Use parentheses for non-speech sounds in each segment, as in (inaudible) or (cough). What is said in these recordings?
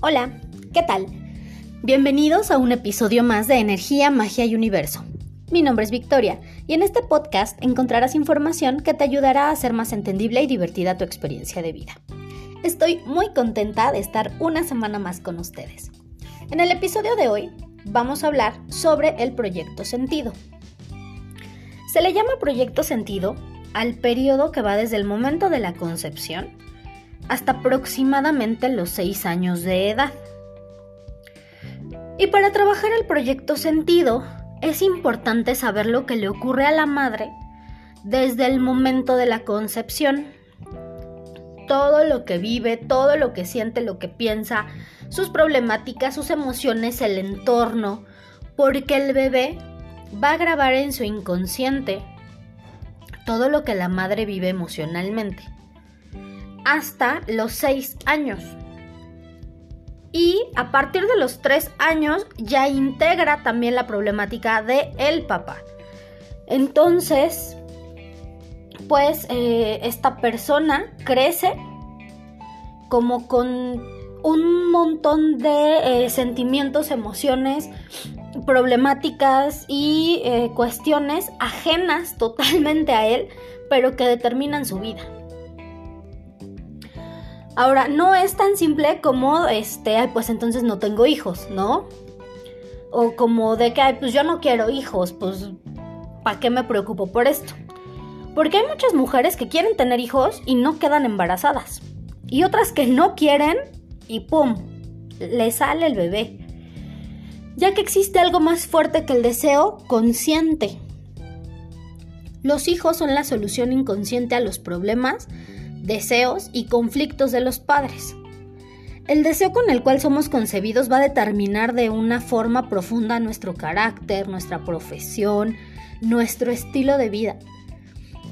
Hola, ¿qué tal? Bienvenidos a un episodio más de Energía, Magia y Universo. Mi nombre es Victoria y en este podcast encontrarás información que te ayudará a hacer más entendible y divertida tu experiencia de vida. Estoy muy contenta de estar una semana más con ustedes. En el episodio de hoy vamos a hablar sobre el proyecto sentido. Se le llama proyecto sentido al periodo que va desde el momento de la concepción hasta aproximadamente los 6 años de edad. Y para trabajar el proyecto sentido, es importante saber lo que le ocurre a la madre desde el momento de la concepción. Todo lo que vive, todo lo que siente, lo que piensa, sus problemáticas, sus emociones, el entorno, porque el bebé va a grabar en su inconsciente todo lo que la madre vive emocionalmente hasta los 6 años. Y a partir de los 3 años ya integra también la problemática de el papá. Entonces, pues eh, esta persona crece como con un montón de eh, sentimientos, emociones, problemáticas y eh, cuestiones ajenas totalmente a él, pero que determinan su vida. Ahora, no es tan simple como, este, pues entonces no tengo hijos, ¿no? O como de que, ay, pues yo no quiero hijos, pues, ¿para qué me preocupo por esto? Porque hay muchas mujeres que quieren tener hijos y no quedan embarazadas. Y otras que no quieren y ¡pum! Le sale el bebé. Ya que existe algo más fuerte que el deseo consciente. Los hijos son la solución inconsciente a los problemas deseos y conflictos de los padres. El deseo con el cual somos concebidos va a determinar de una forma profunda nuestro carácter, nuestra profesión, nuestro estilo de vida.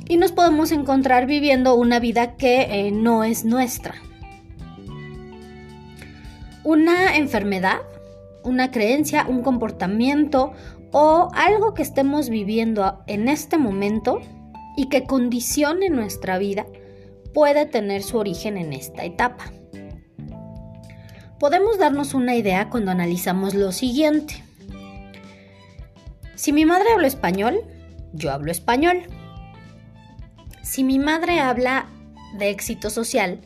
Y nos podemos encontrar viviendo una vida que eh, no es nuestra. Una enfermedad, una creencia, un comportamiento o algo que estemos viviendo en este momento y que condicione nuestra vida puede tener su origen en esta etapa. Podemos darnos una idea cuando analizamos lo siguiente. Si mi madre habla español, yo hablo español. Si mi madre habla de éxito social,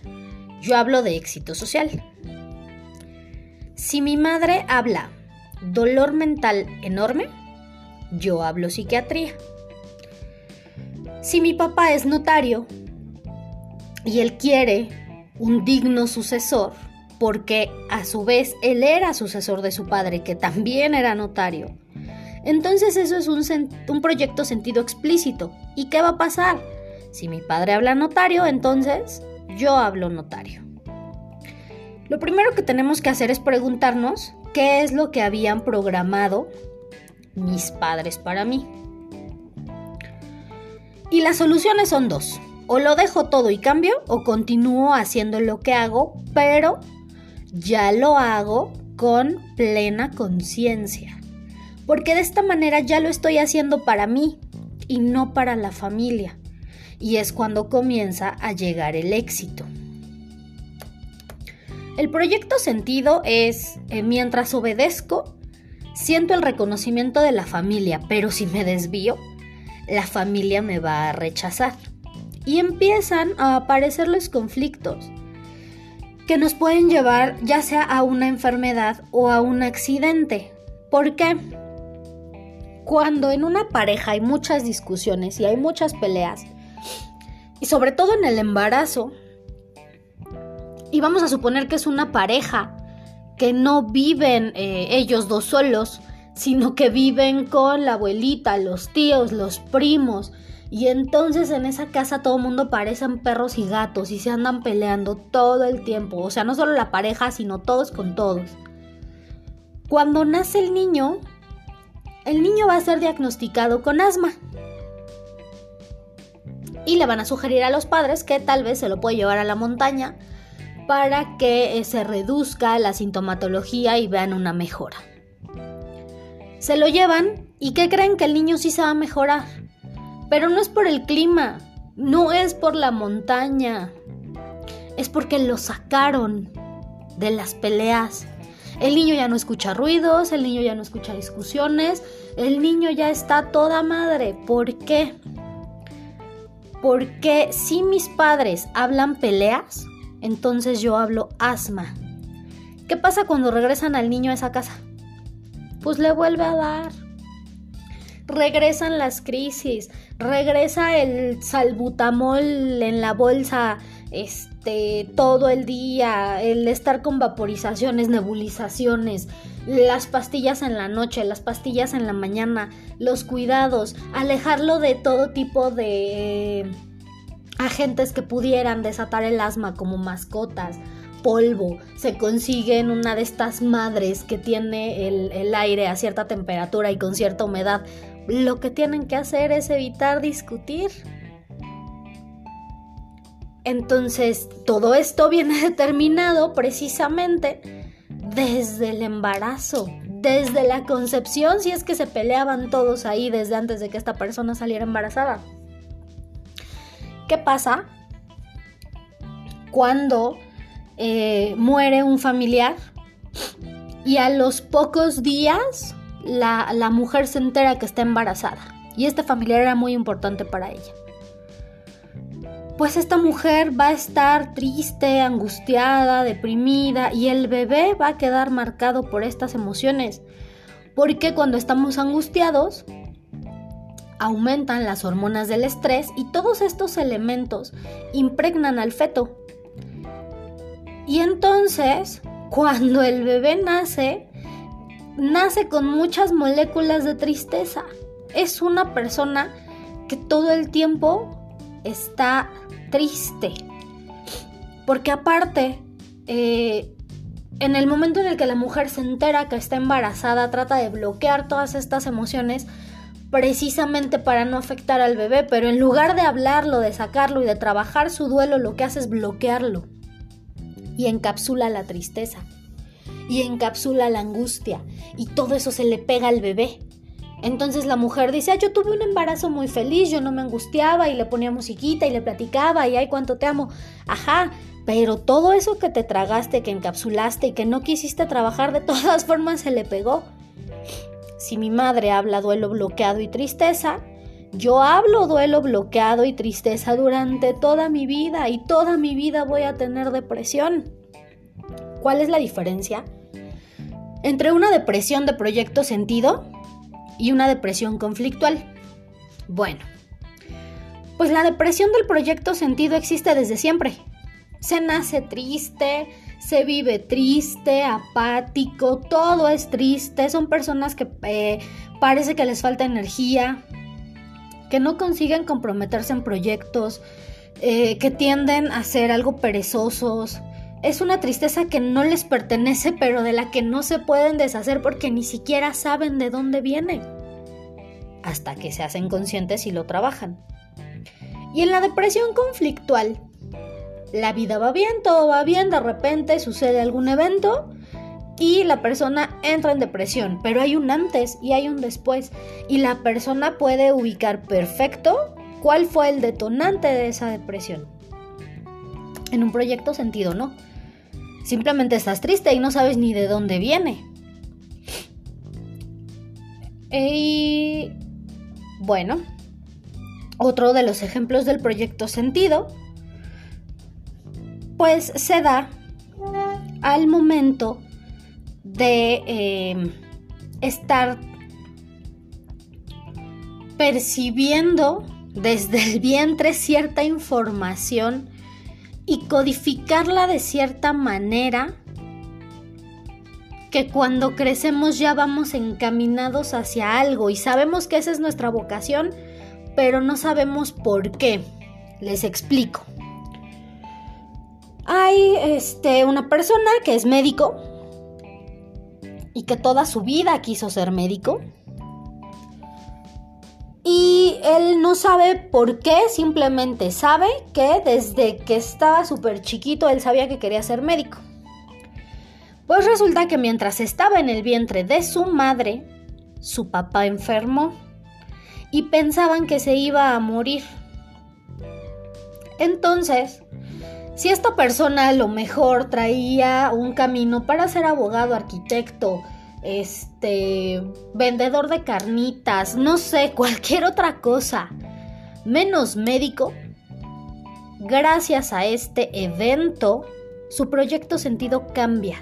yo hablo de éxito social. Si mi madre habla dolor mental enorme, yo hablo psiquiatría. Si mi papá es notario, y él quiere un digno sucesor porque a su vez él era sucesor de su padre que también era notario. Entonces eso es un, proyecto sentido explícito. ¿Y qué va a pasar? Si mi padre habla notario, entonces yo hablo notario. Lo primero que tenemos que hacer es preguntarnos qué es lo que habían programado mis padres para mí. Y las soluciones son dos o lo dejo todo y cambio o continúo haciendo lo que hago, pero ya lo hago con plena conciencia. Porque de esta manera ya lo estoy haciendo para mí y no para la familia. Y es cuando comienza a llegar el éxito. El proyecto sentido es, eh, mientras obedezco, siento el reconocimiento de la familia, pero si me desvío, la familia me va a rechazar y empiezan a aparecer los conflictos que nos pueden llevar ya sea a una enfermedad o a un accidente. ¿Por qué? Cuando en una pareja hay muchas discusiones y hay muchas peleas, y sobre todo en el embarazo, y vamos a suponer que es una pareja que no viven eh, ellos dos solos, sino que viven con la abuelita, los tíos, los primos, y entonces en esa casa todo el mundo parecen perros y gatos y se andan peleando todo el tiempo. O sea, no solo la pareja, sino todos con todos. Cuando nace el niño, el niño va a ser diagnosticado con asma. Y le van a sugerir a los padres que tal vez se lo puede llevar a la montaña para que eh, se reduzca la sintomatología y vean una mejora. Se lo llevan y ¿qué creen que el niño sí se va a mejorar? Pero no es por el clima, no es por la montaña, es porque lo sacaron. de las peleas. El niño ya no escucha ruidos, el niño ya no escucha discusiones, el niño ya está toda madre. ¿Por qué? Porque si mis padres hablan peleas, entonces yo hablo asma. ¿Qué pasa cuando regresan al niño a esa casa? Pues le vuelve a dar. Regresan las crisis, regresa el salbutamol en la bolsa este todo el día, el estar con vaporizaciones, nebulizaciones, las pastillas en la noche, las pastillas en la mañana, los cuidados, alejarlo de todo tipo de agentes que pudieran desatar el asma como mascotas, polvo, se consigue en una de estas madres que tiene el, el aire a cierta temperatura y con cierta humedad. Lo que tienen que hacer es evitar discutir. Entonces, todo esto viene (laughs) determinado precisamente desde el embarazo, desde la concepción, si es que se peleaban todos ahí desde antes de que esta persona saliera embarazada. ¿Qué pasa cuando eh, muere un familiar y a los pocos días la, mujer se entera que está embarazada? Y este familiar era muy importante para ella pues esta mujer va a estar triste, angustiada, deprimida y el bebé va a quedar marcado por estas emociones. Porque cuando estamos angustiados, aumentan las hormonas del estrés y todos estos elementos impregnan al feto. Y entonces, cuando el bebé nace, nace con muchas moléculas de tristeza. Es una persona que todo el tiempo está triste. Porque aparte, eh, en el momento en el que la mujer se entera que está embarazada, trata de bloquear todas estas emociones precisamente para no afectar al bebé, pero en lugar de hablarlo, de sacarlo y de trabajar su duelo, lo que hace es bloquearlo y encapsula la tristeza y encapsula la angustia y todo eso se le pega al bebé. Entonces la mujer dice, ah, yo tuve un embarazo muy feliz, yo no me angustiaba y le ponía musiquita y le platicaba y ay, cuánto te amo. Ajá, pero todo eso que te tragaste, que encapsulaste y que no quisiste trabajar, de todas (laughs) formas se le pegó. Si mi madre habla duelo bloqueado y tristeza, yo hablo duelo bloqueado y tristeza durante toda mi vida y toda mi vida voy a tener depresión. ¿Cuál es la diferencia? Entre una depresión de proyecto sentido y una depresión conflictual. Bueno, pues la depresión del proyecto sentido existe desde siempre. Se nace triste, se vive triste, apático, todo es triste, son personas que eh, parece que les falta energía, que no consiguen comprometerse en proyectos, eh, que tienden a ser algo perezosos. Es una tristeza que no les pertenece, pero de la que no se pueden deshacer porque ni siquiera saben de dónde viene hasta que se hacen conscientes y lo trabajan. Y en la depresión conflictual, la vida va bien, todo va bien, de repente sucede algún evento y la persona entra en depresión, pero hay un antes y hay un después y la persona puede ubicar perfecto cuál fue el detonante de esa depresión. En un proyecto sentido no. Simplemente estás triste y no sabes ni de dónde viene. Y bueno, otro de los ejemplos del proyecto sentido, pues se da al momento de eh, estar percibiendo desde el vientre cierta información y codificarla de cierta manera que cuando crecemos ya vamos encaminados hacia algo y sabemos que esa es nuestra vocación, pero no sabemos por qué. Les explico. Hay este, una persona que es médico y que toda su vida quiso ser médico. Y él no sabe por qué, simplemente sabe que desde que estaba súper chiquito él sabía que quería ser médico. Pues resulta que mientras estaba en el vientre de su madre, su papá enfermó y pensaban que se iba a morir. Entonces, Si esta persona a lo mejor traía un camino para ser abogado, arquitecto, este, vendedor de carnitas, no sé, (laughs) cualquier otra cosa, menos médico, gracias a este evento, su proyecto sentido cambia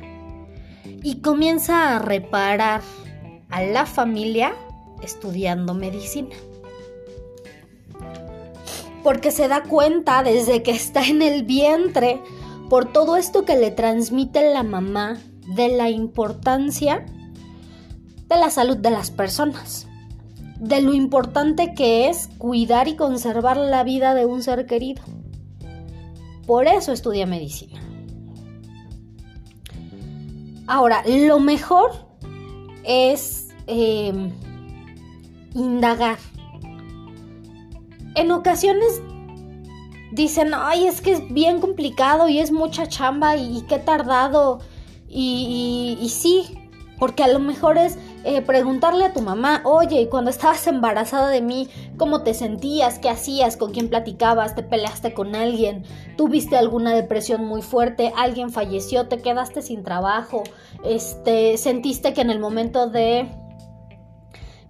y comienza a reparar a la familia estudiando medicina. Porque se da cuenta desde que está en el vientre por todo esto que le transmite la mamá de la importancia de la salud de las personas, de lo importante que es cuidar y conservar la vida de un ser querido. Por eso estudia medicina. Ahora, lo mejor es eh, indagar. En ocasiones dicen, ay, es que es bien complicado y es mucha chamba y, qué tardado. y sí, porque a lo mejor es eh, preguntarle a tu mamá, oye, cuando estabas embarazada de mí, ¿cómo te sentías? ¿Qué hacías? ¿Con quién platicabas? ¿Te peleaste con alguien? ¿Tuviste alguna depresión muy fuerte? ¿Alguien falleció? ¿Te quedaste sin trabajo? Este, ¿Sentiste que en el momento de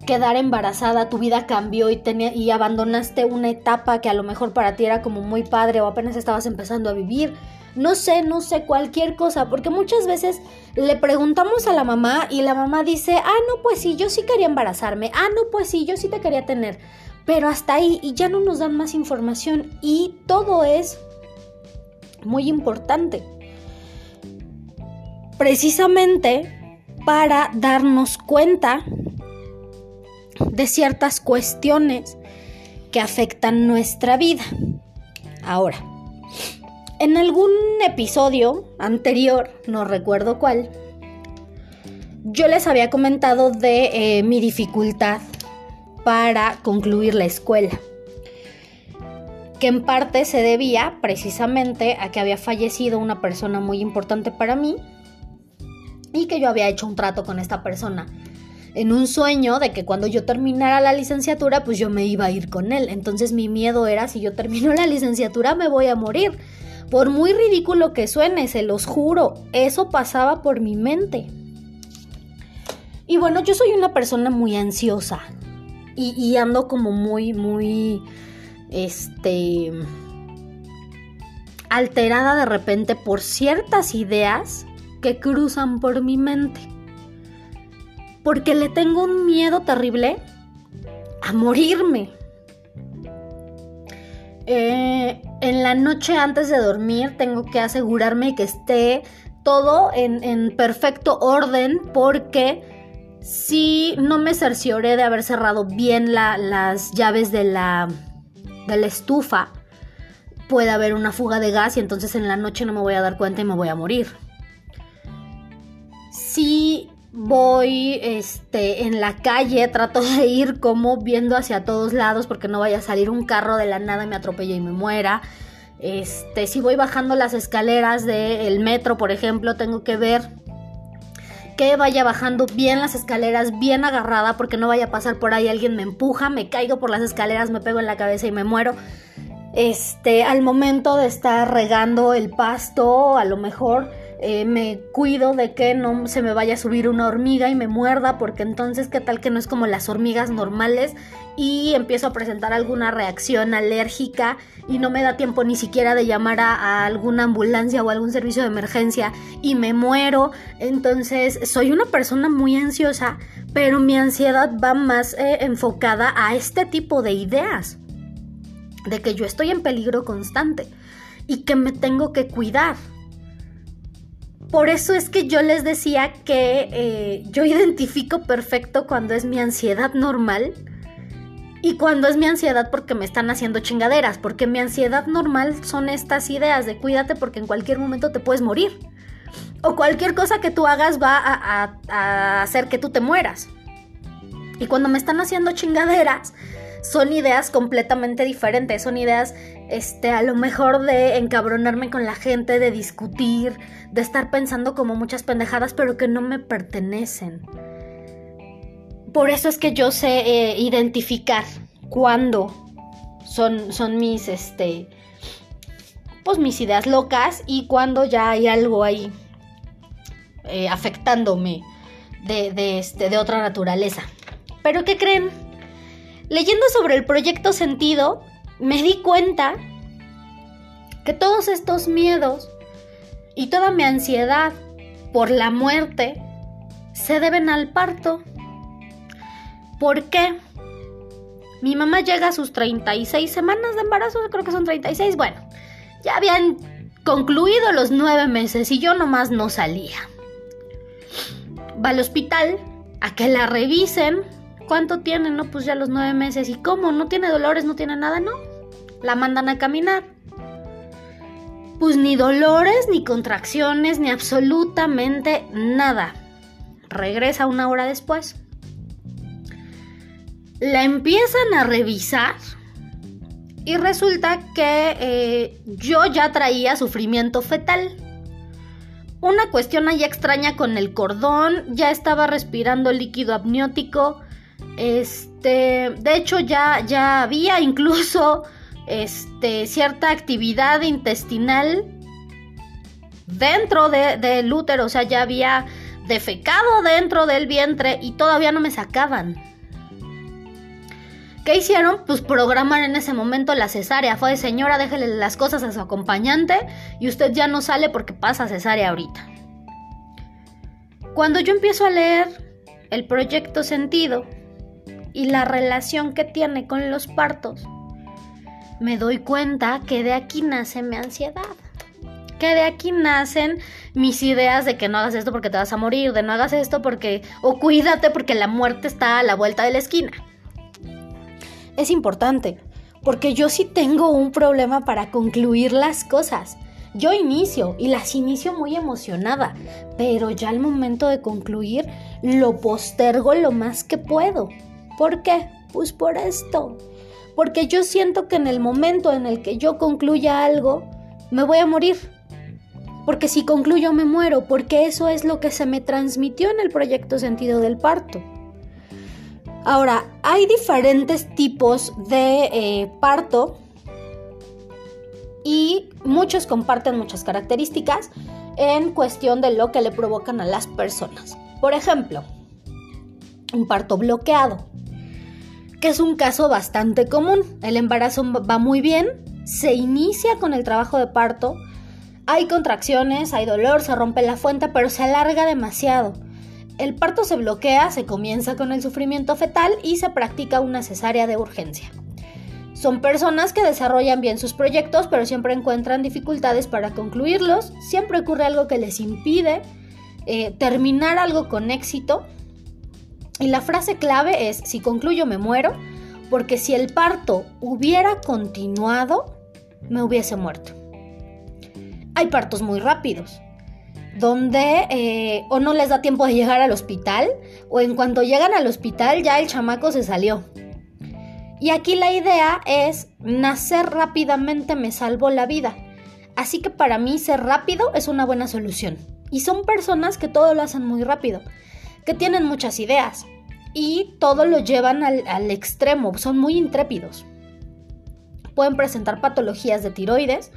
quedar embarazada tu vida cambió y, y abandonaste una etapa que a lo mejor para ti era como muy padre o apenas estabas empezando a vivir? No sé, no sé, cualquier cosa, porque muchas veces le preguntamos a la mamá y la mamá dice, ah, no, pues sí, yo sí quería embarazarme, ah, no, pues sí, yo sí te quería tener, pero hasta ahí y ya no nos dan más información y todo es muy importante. Precisamente para darnos cuenta de ciertas cuestiones que afectan nuestra vida. Ahora, en algún episodio anterior, no recuerdo cuál, yo les había comentado de eh, mi dificultad para concluir la escuela, que en parte se debía precisamente a que había fallecido una persona muy importante para mí y que yo había hecho un trato con esta persona en un sueño de que cuando yo terminara la licenciatura pues yo me iba a ir con él. Entonces mi miedo era si yo termino la licenciatura me voy a morir. Por muy ridículo que suene, se los juro, eso pasaba por mi mente. Y bueno, yo soy una persona muy ansiosa y, ando como muy, muy, este, alterada de repente por ciertas ideas que cruzan por mi mente. Porque le tengo un miedo terrible a morirme. Eh, en la noche antes de dormir tengo que asegurarme que esté todo en, perfecto orden porque si no me cercioré de haber cerrado bien las llaves de la, de la estufa, puede haber una fuga de gas y entonces en la noche no me voy a dar cuenta y me voy a morir. Si voy este en la calle, trato de ir como viendo hacia todos lados porque no vaya a salir un carro de la nada y me atropelle y me muera. Este, si voy bajando las escaleras del metro, por ejemplo, tengo que ver que vaya bajando bien las escaleras, bien agarrada, porque no vaya a pasar por ahí alguien me empuja, me caigo por las escaleras, me pego en la cabeza y me muero. Este, al momento de estar regando el pasto, a lo mejor eh, me cuido de que no se me vaya a subir una hormiga y me muerda, porque entonces qué tal que no es como las hormigas normales y empiezo a presentar alguna reacción alérgica y no me da tiempo ni siquiera de llamar a, alguna ambulancia o algún servicio de emergencia y me muero. Entonces soy una persona muy ansiosa, pero mi ansiedad va más eh, enfocada a este tipo de ideas, de que yo estoy en peligro constante y que me tengo que cuidar. Por eso es que yo les decía que eh, yo identifico perfecto cuando es mi ansiedad normal y cuando es mi ansiedad porque me están haciendo chingaderas. Porque mi ansiedad normal son estas ideas de cuídate porque en cualquier momento te puedes morir. O cualquier cosa que tú hagas va a, a hacer que tú te mueras. Y cuando me están haciendo chingaderas, son ideas completamente diferentes, son ideas, este, a lo mejor de encabronarme con la gente, de discutir, de estar pensando como muchas pendejadas, pero que no me pertenecen. Por eso es que yo sé eh, identificar cuándo son, son mis, este, pues mis ideas locas y cuando ya hay algo ahí eh, afectándome de, de, este, de otra naturaleza. Pero ¿qué creen? Leyendo sobre el proyecto Sentido, me di cuenta que todos estos miedos y toda mi ansiedad por la muerte se deben al parto. ¿Por qué? Mi mamá llega a sus 36 semanas de embarazo, creo que son 36, bueno, ya habían concluido los nueve meses y yo nomás no salía. Va al hospital a que la revisen. ¿Cuánto tiene? No, pues ya los nueve meses. ¿Y cómo? ¿No tiene dolores? ¿No tiene nada? No. La mandan a caminar. Pues ni dolores, ni contracciones, ni absolutamente nada. Regresa una hora después. La empiezan a revisar y resulta que eh, yo ya traía sufrimiento fetal. Una cuestión ahí extraña con el cordón, ya estaba respirando líquido amniótico. Este, de hecho ya, ya había incluso este, cierta actividad intestinal dentro del útero, o sea, ya había defecado dentro del vientre y todavía no me sacaban. ¿Qué hicieron? Pues programar en ese momento la cesárea. Fue de señora, déjele las cosas a su acompañante y usted ya no sale porque pasa cesárea ahorita. Cuando yo empiezo a leer el proyecto Sentido y la relación que tiene con los partos, me doy cuenta que de aquí nace mi ansiedad. Que de aquí nacen mis ideas de que no hagas esto porque te vas a morir, de no hagas esto porque... o cuídate porque la muerte está a la vuelta de la esquina. Es importante, porque yo sí tengo un problema para concluir las cosas. Yo inicio y las inicio muy emocionada, pero ya al momento de concluir lo postergo lo más que puedo. ¿Por qué? Pues por esto porque yo siento que en el momento en el que yo concluya algo, me voy a morir. Porque si concluyo me muero, porque eso es lo que se me transmitió en el proyecto Sentido del Parto. Ahora, hay diferentes tipos de eh, parto y muchos comparten muchas características en cuestión de lo que le provocan a las personas. Por ejemplo, un parto bloqueado que es un caso bastante común. El embarazo va muy bien, se inicia con el trabajo de parto, hay contracciones, hay dolor, se rompe la fuente, pero se alarga demasiado. El parto se bloquea, se comienza con el sufrimiento fetal y se practica una cesárea de urgencia. Son personas que desarrollan bien sus proyectos, pero siempre encuentran dificultades para concluirlos, siempre ocurre algo que les impide eh, terminar algo con éxito y la frase clave es, si concluyo me muero, porque si el parto hubiera continuado, me hubiese muerto. Hay partos muy rápidos, donde eh, o no les da tiempo de llegar al hospital, o en cuanto llegan al hospital ya el chamaco se salió. Y aquí la idea es, nacer rápidamente me salvó la vida. Así que para mí ser rápido es una buena solución. Y son personas que todo lo hacen muy rápido que tienen muchas ideas y todo lo llevan al, extremo, son muy intrépidos. Pueden presentar patologías de tiroides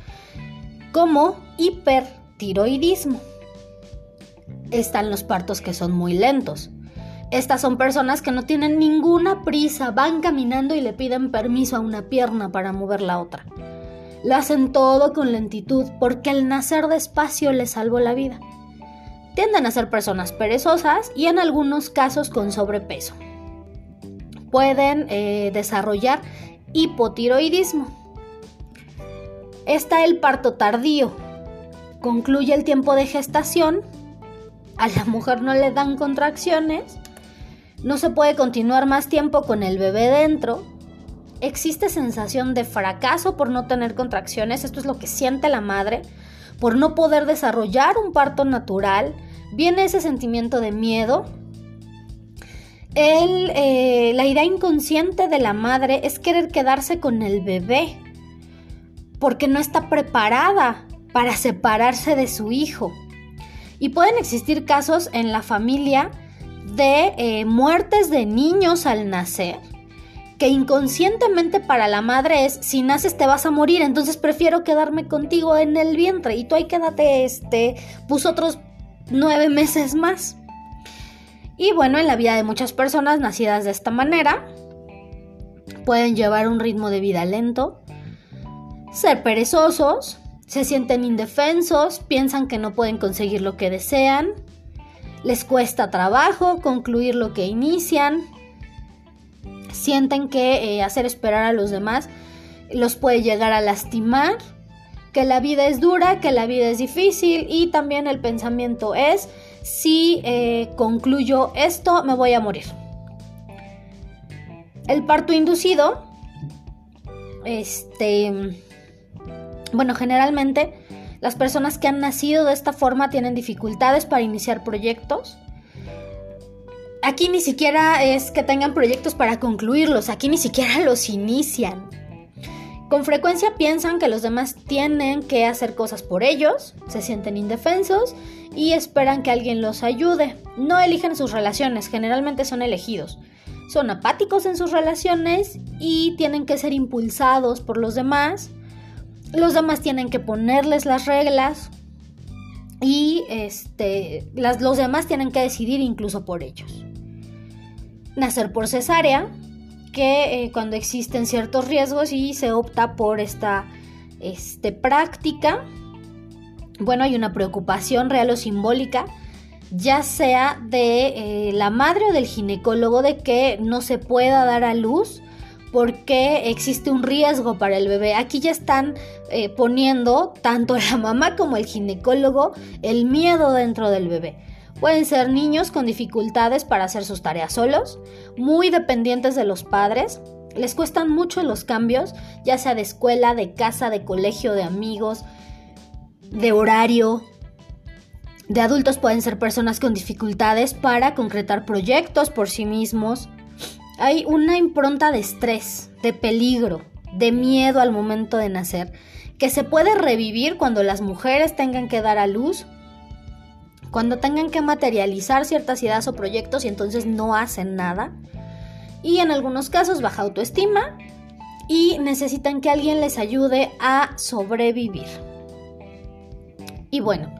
como hipertiroidismo. Están los partos que son muy lentos. Estas son personas que no tienen ninguna prisa, van caminando y le piden permiso a una pierna para mover la otra. Lo hacen todo con lentitud porque el nacer despacio les salvó la vida tienden a ser personas perezosas y en algunos casos con sobrepeso. Pueden eh, desarrollar hipotiroidismo. Está el parto tardío. Concluye el tiempo de gestación. A la mujer no le dan contracciones. No se puede continuar más tiempo con el bebé dentro. Existe sensación de fracaso por no tener contracciones. Esto es lo que siente la madre por no poder desarrollar un parto natural, viene ese sentimiento de miedo. Eh, la idea inconsciente de la madre es querer quedarse con el bebé, porque no está preparada para separarse de su hijo. Y pueden existir casos en la familia de eh, muertes de niños al nacer que inconscientemente para la madre es si naces te vas a morir, entonces prefiero quedarme contigo en el vientre y tú ahí quédate, este, pues otros nueve meses más. Y bueno, en la vida de muchas personas nacidas de esta manera, pueden llevar un ritmo de vida lento, ser perezosos, se sienten indefensos, piensan que no pueden conseguir lo que desean, les cuesta trabajo concluir lo que inician, sienten que eh, hacer esperar a los demás los puede llegar a lastimar, que la vida es dura, que la vida es difícil y también el pensamiento es, si eh, concluyo esto me voy a morir. El parto inducido, este, bueno, generalmente las personas que han nacido de esta forma tienen dificultades para iniciar proyectos. Aquí ni siquiera es que tengan proyectos para concluirlos, aquí ni siquiera (laughs) los inician. Con frecuencia piensan que los demás tienen que hacer cosas por ellos, se sienten indefensos y esperan que alguien los ayude. No eligen sus relaciones, generalmente son elegidos. Son apáticos en sus relaciones y tienen que ser impulsados por los demás los demás tienen que ponerles las reglas y este, los demás tienen que decidir incluso por ellos. Nacer por cesárea, que eh, cuando existen ciertos riesgos y se opta por esta este, práctica, bueno, hay una preocupación real o simbólica, ya sea de eh, la madre o del ginecólogo de que no se pueda dar a luz porque existe un riesgo para el bebé. Aquí ya están eh, poniendo tanto la mamá como el ginecólogo el miedo dentro del bebé. Pueden ser niños con dificultades para hacer sus tareas solos, muy dependientes de los padres, les cuestan mucho los cambios, ya sea de escuela, de casa, de colegio, de amigos, de horario. De adultos pueden ser personas con dificultades para concretar proyectos por sí mismos, hay una impronta de estrés, de peligro, de miedo al momento de nacer, que se puede revivir cuando las mujeres tengan que dar a luz, cuando tengan que materializar ciertas ideas o proyectos y entonces no hacen nada. Y en algunos casos baja autoestima y necesitan que alguien les ayude a sobrevivir. Y bueno,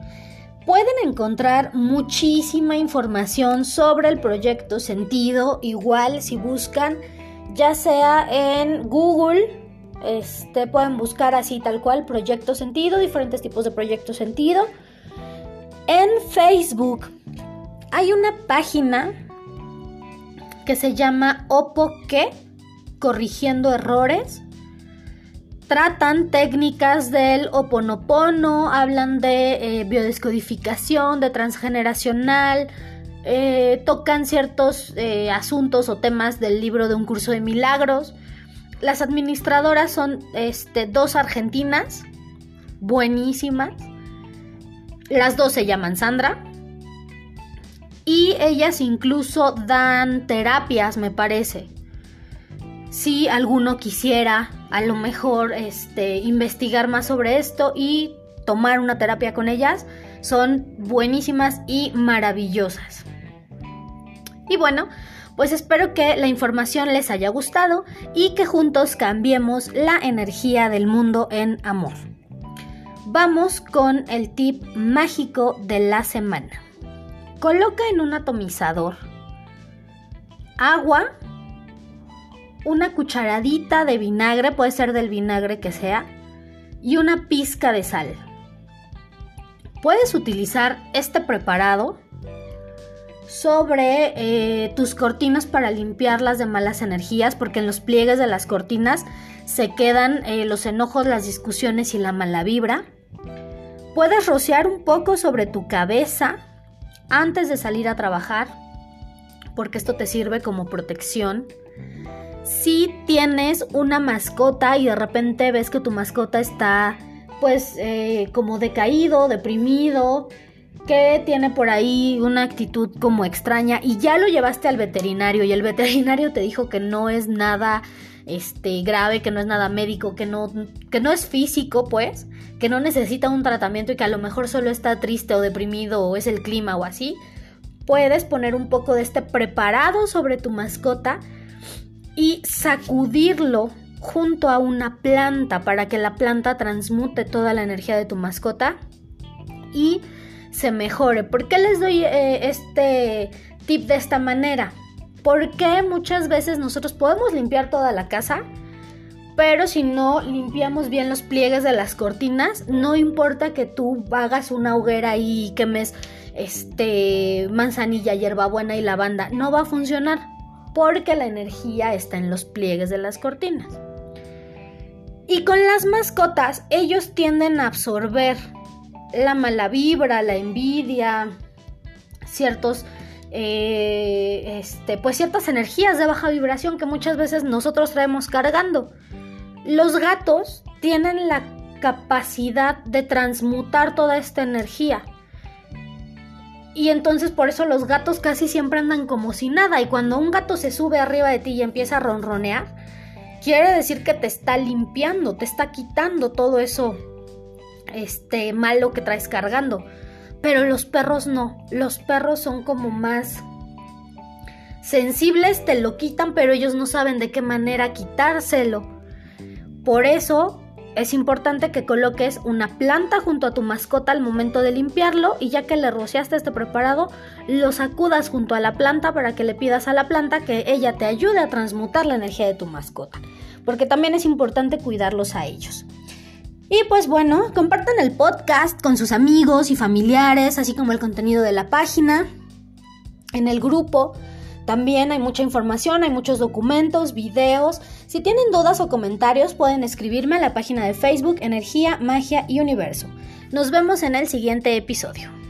Pueden encontrar muchísima información sobre el proyecto Sentido, igual si buscan, ya sea en Google, este, pueden buscar así tal cual Proyecto Sentido, diferentes tipos de Proyecto Sentido. En Facebook hay una página que se llama Opoque, corrigiendo errores tratan técnicas del oponopono, hablan de eh, biodescodificación, de transgeneracional, eh, tocan ciertos eh, asuntos o temas del libro de un curso de milagros. Las administradoras son este, dos argentinas, buenísimas. Las dos se llaman Sandra. Y ellas incluso dan terapias, me parece. Si alguno quisiera a lo mejor este, investigar más sobre esto y tomar una terapia con ellas. Son buenísimas y maravillosas. Y bueno, pues espero que la información les haya gustado y que juntos cambiemos la energía del mundo en amor. Vamos con el tip mágico de la semana. Coloca en un atomizador agua una cucharadita de vinagre, puede ser del vinagre que sea, y una pizca de sal. Puedes utilizar este preparado sobre eh, tus cortinas para limpiarlas de malas energías, porque en los pliegues de las cortinas se quedan eh, los enojos, las discusiones y la mala vibra. Puedes rociar un poco sobre tu cabeza antes de salir a trabajar, porque esto te sirve como protección. Si tienes una mascota y de repente ves que tu mascota está pues eh, como decaído, deprimido, que tiene por ahí una actitud como extraña y ya lo llevaste al veterinario y el veterinario te dijo que no es nada este grave, que no es nada médico, que no que no es físico, pues, que no necesita un tratamiento y que a lo mejor solo está triste o deprimido o es el clima o así, puedes poner un poco de este preparado sobre tu mascota y sacudirlo junto a una planta para que la planta transmute toda la energía de tu mascota y se mejore. ¿Por qué les doy eh, este tip de esta manera? Porque muchas veces nosotros podemos limpiar toda la casa, pero si no limpiamos bien los pliegues de las cortinas, no importa que tú hagas una hoguera y quemes este manzanilla, hierbabuena y lavanda, no va a funcionar porque la energía está en los pliegues de las cortinas. Y con las mascotas, ellos tienden a absorber la mala vibra, la envidia, ciertos, eh, este, pues ciertas energías de baja vibración que muchas veces nosotros traemos cargando. Los gatos tienen la capacidad de transmutar toda esta energía. Y entonces por eso los gatos casi siempre andan como si nada. Y cuando un gato se sube arriba de ti y empieza a ronronear, quiere decir que te está limpiando, te está quitando todo eso este malo que traes cargando. Pero los perros no, los perros son como más sensibles, te lo quitan, pero ellos no saben de qué manera quitárselo. Por eso es importante que coloques una planta junto a tu mascota al momento de limpiarlo y ya que le rociaste este preparado, lo sacudas junto a la planta para que le pidas a la planta que ella te ayude a transmutar la energía de tu mascota, porque también es importante cuidarlos a ellos. Y pues bueno, compartan el podcast con sus amigos y familiares, así como el contenido de la página, en el grupo. También hay mucha información, hay muchos documentos, videos. Si tienen dudas o comentarios pueden escribirme a la página de Facebook Energía, Magia y Universo. Nos vemos en el siguiente episodio.